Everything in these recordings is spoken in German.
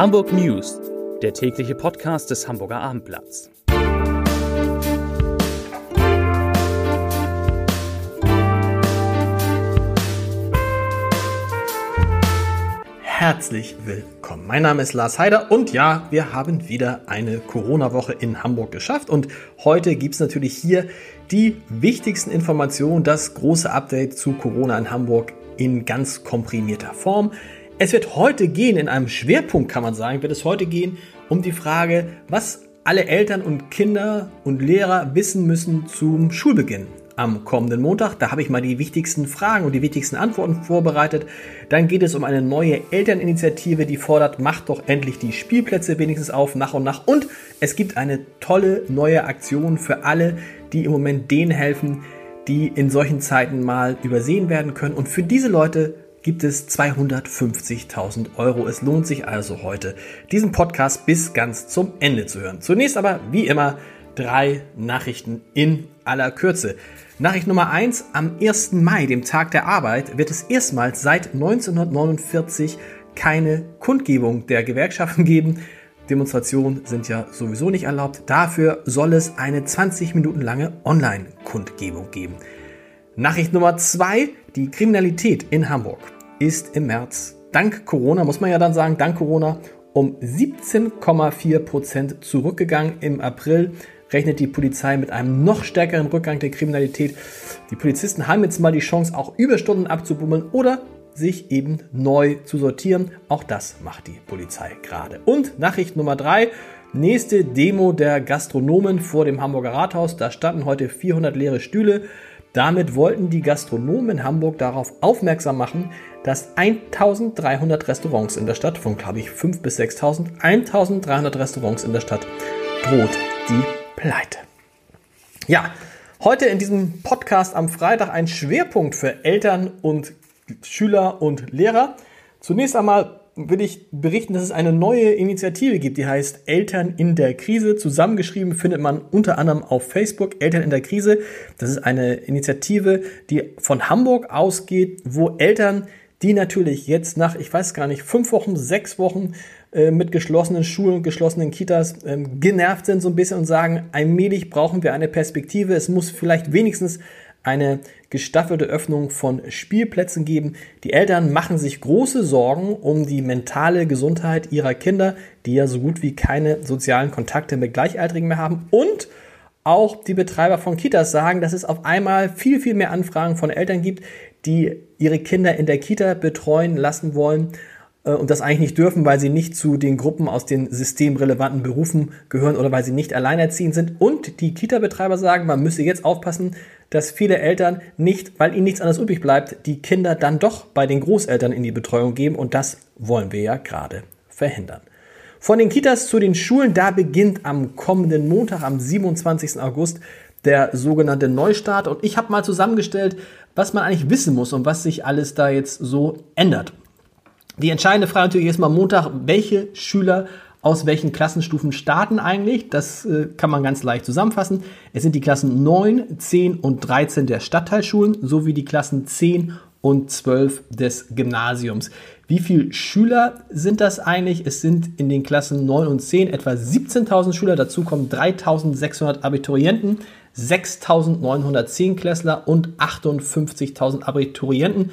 Hamburg News, der tägliche Podcast des Hamburger Abendblatts. Herzlich willkommen. Mein Name ist Lars Heider und ja, wir haben wieder eine Corona-Woche in Hamburg geschafft und heute gibt es natürlich hier die wichtigsten Informationen, das große Update zu Corona in Hamburg in ganz komprimierter Form. Es wird heute gehen, in einem Schwerpunkt kann man sagen, wird es heute gehen um die Frage, was alle Eltern und Kinder und Lehrer wissen müssen zum Schulbeginn am kommenden Montag. Da habe ich mal die wichtigsten Fragen und die wichtigsten Antworten vorbereitet. Dann geht es um eine neue Elterninitiative, die fordert, macht doch endlich die Spielplätze wenigstens auf, nach und nach. Und es gibt eine tolle neue Aktion für alle, die im Moment denen helfen, die in solchen Zeiten mal übersehen werden können. Und für diese Leute gibt es 250.000 Euro. Es lohnt sich also heute, diesen Podcast bis ganz zum Ende zu hören. Zunächst aber, wie immer, drei Nachrichten in aller Kürze. Nachricht Nummer eins: Am 1. Mai, dem Tag der Arbeit, wird es erstmals seit 1949 keine Kundgebung der Gewerkschaften geben. Demonstrationen sind ja sowieso nicht erlaubt. Dafür soll es eine 20 Minuten lange Online-Kundgebung geben. Nachricht Nummer zwei: Die Kriminalität in Hamburg ist im März dank Corona, muss man ja dann sagen, dank Corona um 17,4 Prozent zurückgegangen. Im April rechnet die Polizei mit einem noch stärkeren Rückgang der Kriminalität. Die Polizisten haben jetzt mal die Chance, auch Überstunden abzubummeln oder sich eben neu zu sortieren. Auch das macht die Polizei gerade. Und Nachricht Nummer drei. Nächste Demo der Gastronomen vor dem Hamburger Rathaus. Da standen heute 400 leere Stühle. Damit wollten die Gastronomen in Hamburg darauf aufmerksam machen, dass 1300 Restaurants in der Stadt, von glaube ich 5.000 bis 6.000, 1300 Restaurants in der Stadt droht die Pleite. Ja, heute in diesem Podcast am Freitag ein Schwerpunkt für Eltern und Schüler und Lehrer. Zunächst einmal will ich berichten, dass es eine neue Initiative gibt, die heißt Eltern in der Krise. Zusammengeschrieben findet man unter anderem auf Facebook Eltern in der Krise. Das ist eine Initiative, die von Hamburg ausgeht, wo Eltern, die natürlich jetzt nach, ich weiß gar nicht, fünf Wochen, sechs Wochen äh, mit geschlossenen Schulen, geschlossenen Kitas ähm, genervt sind so ein bisschen und sagen, allmählich brauchen wir eine Perspektive. Es muss vielleicht wenigstens eine gestaffelte Öffnung von Spielplätzen geben. Die Eltern machen sich große Sorgen um die mentale Gesundheit ihrer Kinder, die ja so gut wie keine sozialen Kontakte mit Gleichaltrigen mehr haben. Und auch die Betreiber von Kitas sagen, dass es auf einmal viel, viel mehr Anfragen von Eltern gibt, die ihre Kinder in der Kita betreuen lassen wollen äh, und das eigentlich nicht dürfen, weil sie nicht zu den Gruppen aus den systemrelevanten Berufen gehören oder weil sie nicht alleinerziehend sind. Und die Kita-Betreiber sagen, man müsse jetzt aufpassen, dass viele Eltern nicht, weil ihnen nichts anderes übrig bleibt, die Kinder dann doch bei den Großeltern in die Betreuung geben. Und das wollen wir ja gerade verhindern. Von den Kitas zu den Schulen, da beginnt am kommenden Montag, am 27. August, der sogenannte Neustart. Und ich habe mal zusammengestellt, was man eigentlich wissen muss und was sich alles da jetzt so ändert. Die entscheidende Frage natürlich ist mal Montag, welche Schüler aus welchen Klassenstufen starten eigentlich? Das äh, kann man ganz leicht zusammenfassen. Es sind die Klassen 9, 10 und 13 der Stadtteilschulen sowie die Klassen 10 und 12 des Gymnasiums. Wie viele Schüler sind das eigentlich? Es sind in den Klassen 9 und 10 etwa 17.000 Schüler. Dazu kommen 3.600 Abiturienten, 6.910 Klässler und 58.000 Abiturienten.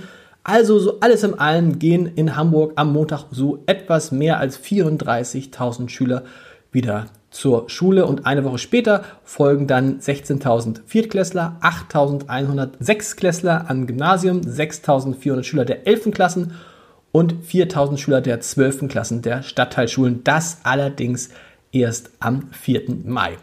Also so alles in allem gehen in Hamburg am Montag so etwas mehr als 34.000 Schüler wieder zur Schule und eine Woche später folgen dann 16.000 Viertklässler, 8.100 Sechstklässler an Gymnasium, 6.400 Schüler der 11. Klassen und 4.000 Schüler der 12. Klassen der Stadtteilschulen. Das allerdings erst am 4. Mai.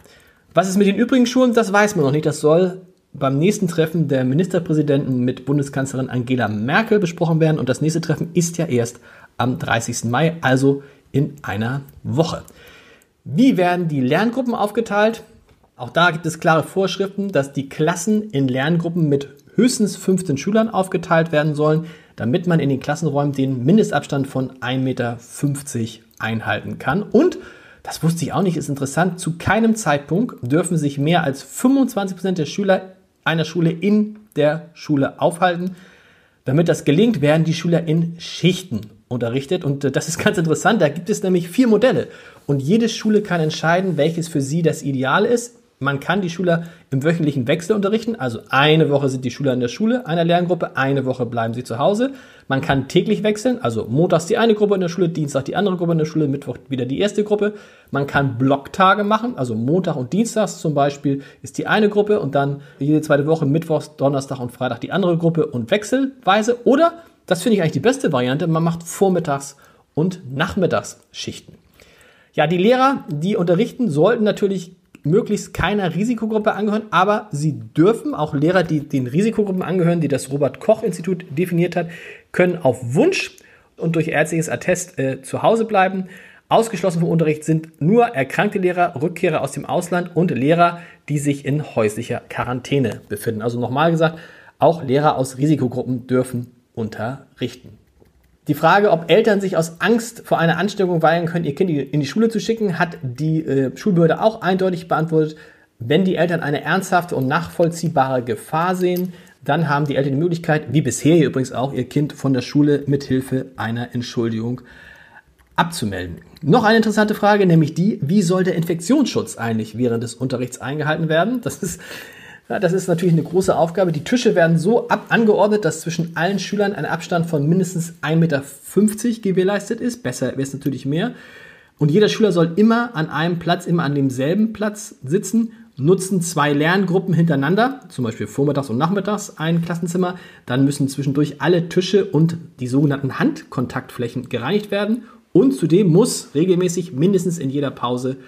Was ist mit den übrigen Schulen? Das weiß man noch nicht. Das soll beim nächsten Treffen der Ministerpräsidenten mit Bundeskanzlerin Angela Merkel besprochen werden. Und das nächste Treffen ist ja erst am 30. Mai, also in einer Woche. Wie werden die Lerngruppen aufgeteilt? Auch da gibt es klare Vorschriften, dass die Klassen in Lerngruppen mit höchstens 15 Schülern aufgeteilt werden sollen, damit man in den Klassenräumen den Mindestabstand von 1,50 Meter einhalten kann. Und, das wusste ich auch nicht, ist interessant, zu keinem Zeitpunkt dürfen sich mehr als 25 Prozent der Schüler einer Schule in der Schule aufhalten. Damit das gelingt, werden die Schüler in Schichten unterrichtet. Und äh, das ist ganz interessant. Da gibt es nämlich vier Modelle. Und jede Schule kann entscheiden, welches für sie das Ideale ist. Man kann die Schüler im wöchentlichen Wechsel unterrichten. Also eine Woche sind die Schüler in der Schule, einer Lerngruppe, eine Woche bleiben sie zu Hause. Man kann täglich wechseln, also montags die eine Gruppe in der Schule, Dienstag die andere Gruppe in der Schule, Mittwoch wieder die erste Gruppe. Man kann Blocktage machen, also Montag und Dienstags zum Beispiel ist die eine Gruppe und dann jede zweite Woche Mittwochs, Donnerstag und Freitag die andere Gruppe und wechselweise. Oder, das finde ich eigentlich die beste Variante, man macht Vormittags- und Nachmittagsschichten. Ja, die Lehrer, die unterrichten, sollten natürlich möglichst keiner Risikogruppe angehören, aber sie dürfen, auch Lehrer, die den Risikogruppen angehören, die das Robert-Koch-Institut definiert hat, können auf Wunsch und durch ärztliches Attest äh, zu Hause bleiben. Ausgeschlossen vom Unterricht sind nur erkrankte Lehrer, Rückkehrer aus dem Ausland und Lehrer, die sich in häuslicher Quarantäne befinden. Also nochmal gesagt, auch Lehrer aus Risikogruppen dürfen unterrichten. Die Frage, ob Eltern sich aus Angst vor einer Ansteckung weigern können, ihr Kind in die Schule zu schicken, hat die äh, Schulbehörde auch eindeutig beantwortet. Wenn die Eltern eine ernsthafte und nachvollziehbare Gefahr sehen, dann haben die Eltern die Möglichkeit, wie bisher übrigens auch, ihr Kind von der Schule mit Hilfe einer Entschuldigung abzumelden. Noch eine interessante Frage, nämlich die, wie soll der Infektionsschutz eigentlich während des Unterrichts eingehalten werden? Das ist ja, das ist natürlich eine große Aufgabe. Die Tische werden so ab angeordnet, dass zwischen allen Schülern ein Abstand von mindestens 1,50 Meter gewährleistet ist. Besser wäre es natürlich mehr. Und jeder Schüler soll immer an einem Platz, immer an demselben Platz sitzen, nutzen zwei Lerngruppen hintereinander, zum Beispiel vormittags und nachmittags ein Klassenzimmer. Dann müssen zwischendurch alle Tische und die sogenannten Handkontaktflächen gereinigt werden. Und zudem muss regelmäßig mindestens in jeder Pause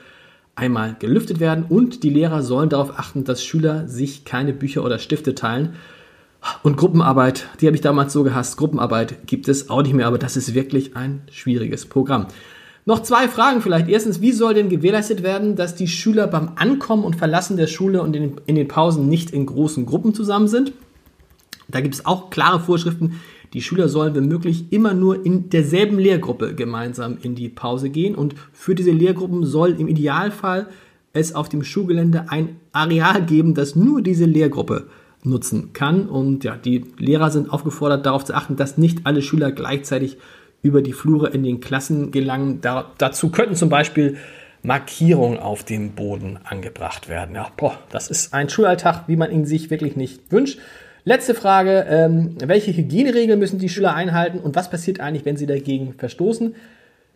einmal gelüftet werden und die Lehrer sollen darauf achten, dass Schüler sich keine Bücher oder Stifte teilen. Und Gruppenarbeit, die habe ich damals so gehasst. Gruppenarbeit gibt es auch nicht mehr, aber das ist wirklich ein schwieriges Programm. Noch zwei Fragen vielleicht. Erstens, wie soll denn gewährleistet werden, dass die Schüler beim Ankommen und Verlassen der Schule und in den, Pausen nicht in großen Gruppen zusammen sind? Da gibt es auch klare Vorschriften, die Schüler sollen, wenn möglich, immer nur in derselben Lehrgruppe gemeinsam in die Pause gehen. Und für diese Lehrgruppen soll im Idealfall es auf dem Schulgelände ein Areal geben, das nur diese Lehrgruppe nutzen kann. Und ja, die Lehrer sind aufgefordert, darauf zu achten, dass nicht alle Schüler gleichzeitig über die Flure in den Klassen gelangen. Da, dazu könnten zum Beispiel Markierungen auf dem Boden angebracht werden. Ja, boah, das ist ein Schulalltag, wie man ihn sich wirklich nicht wünscht. Letzte Frage, ähm, welche Hygieneregeln müssen die Schüler einhalten und was passiert eigentlich, wenn sie dagegen verstoßen?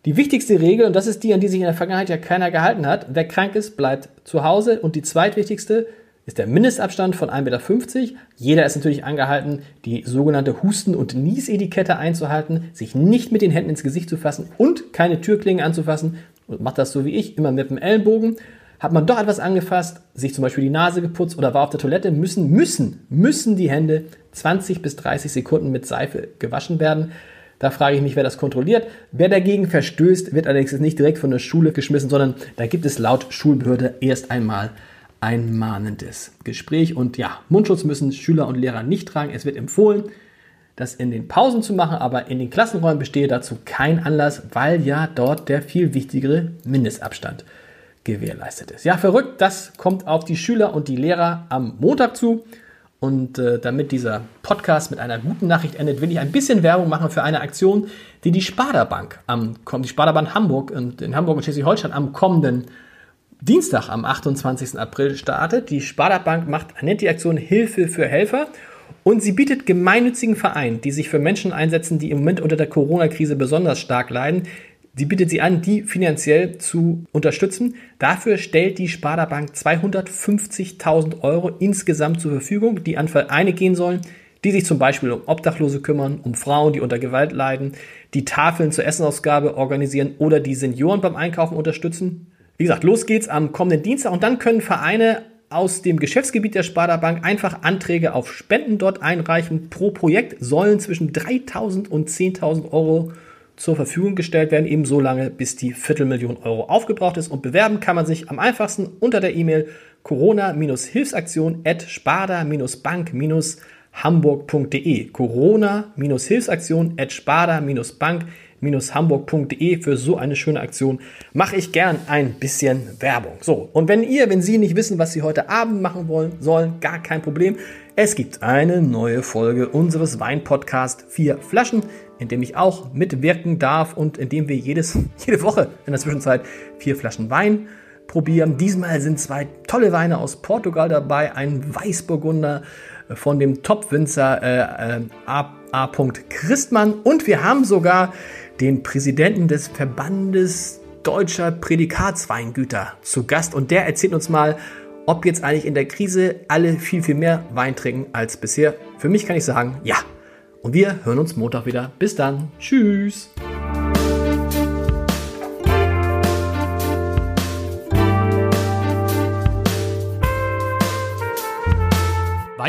Die wichtigste Regel, und das ist die, an die sich in der Vergangenheit ja keiner gehalten hat, wer krank ist, bleibt zu Hause. Und die zweitwichtigste ist der Mindestabstand von 1,50 Meter. Jeder ist natürlich angehalten, die sogenannte Husten- und Niesetikette einzuhalten, sich nicht mit den Händen ins Gesicht zu fassen und keine Türklingen anzufassen. Und macht das so wie ich, immer mit dem Ellenbogen. Hat man doch etwas angefasst, sich zum Beispiel die Nase geputzt oder war auf der Toilette, müssen, müssen, müssen die Hände 20 bis 30 Sekunden mit Seife gewaschen werden. Da frage ich mich, wer das kontrolliert. Wer dagegen verstößt, wird allerdings nicht direkt von der Schule geschmissen, sondern da gibt es laut Schulbehörde erst einmal ein mahnendes Gespräch. Und ja, Mundschutz müssen Schüler und Lehrer nicht tragen. Es wird empfohlen, das in den Pausen zu machen, aber in den Klassenräumen bestehe dazu kein Anlass, weil ja dort der viel wichtigere Mindestabstand gewährleistet ist. Ja, verrückt, das kommt auf die Schüler und die Lehrer am Montag zu. Und äh, damit dieser Podcast mit einer guten Nachricht endet, will ich ein bisschen Werbung machen für eine Aktion, die die Sparda-Bank am die Sparda-Bank Hamburg und in Hamburg und Schleswig-Holstein am kommenden Dienstag am 28. April startet. Die Sparda-Bank macht nennt die Aktion Hilfe für Helfer und sie bietet gemeinnützigen Vereinen, die sich für Menschen einsetzen, die im Moment unter der Corona-Krise besonders stark leiden, Sie bietet sie an, die finanziell zu unterstützen. Dafür stellt die Sparda Bank 250.000 Euro insgesamt zur Verfügung, die an Vereine gehen sollen, die sich zum Beispiel um Obdachlose kümmern, um Frauen, die unter Gewalt leiden, die Tafeln zur Essenausgabe organisieren oder die Senioren beim Einkaufen unterstützen. Wie gesagt, los geht's am kommenden Dienstag und dann können Vereine aus dem Geschäftsgebiet der Sparda Bank einfach Anträge auf Spenden dort einreichen. Pro Projekt sollen zwischen 3.000 und 10.000 Euro zur Verfügung gestellt werden, eben so lange, bis die Viertelmillion Euro aufgebraucht ist. Und bewerben kann man sich am einfachsten unter der E-Mail corona-hilfsaktion at sparda-bank-hamburg.de. Corona-hilfsaktion at sparda-bank-hamburg.de für so eine schöne Aktion mache ich gern ein bisschen Werbung. So, und wenn ihr, wenn Sie nicht wissen, was Sie heute Abend machen wollen, sollen, gar kein Problem. Es gibt eine neue Folge unseres Weinpodcasts Vier Flaschen, in dem ich auch mitwirken darf und in dem wir jedes, jede Woche in der Zwischenzeit vier Flaschen Wein probieren. Diesmal sind zwei tolle Weine aus Portugal dabei, ein Weißburgunder von dem Top-Winzer äh, äh. A. Christmann und wir haben sogar den Präsidenten des Verbandes deutscher Prädikatsweingüter zu Gast und der erzählt uns mal, ob jetzt eigentlich in der Krise alle viel, viel mehr Wein trinken als bisher. Für mich kann ich sagen, ja. Und wir hören uns Montag wieder. Bis dann. Tschüss.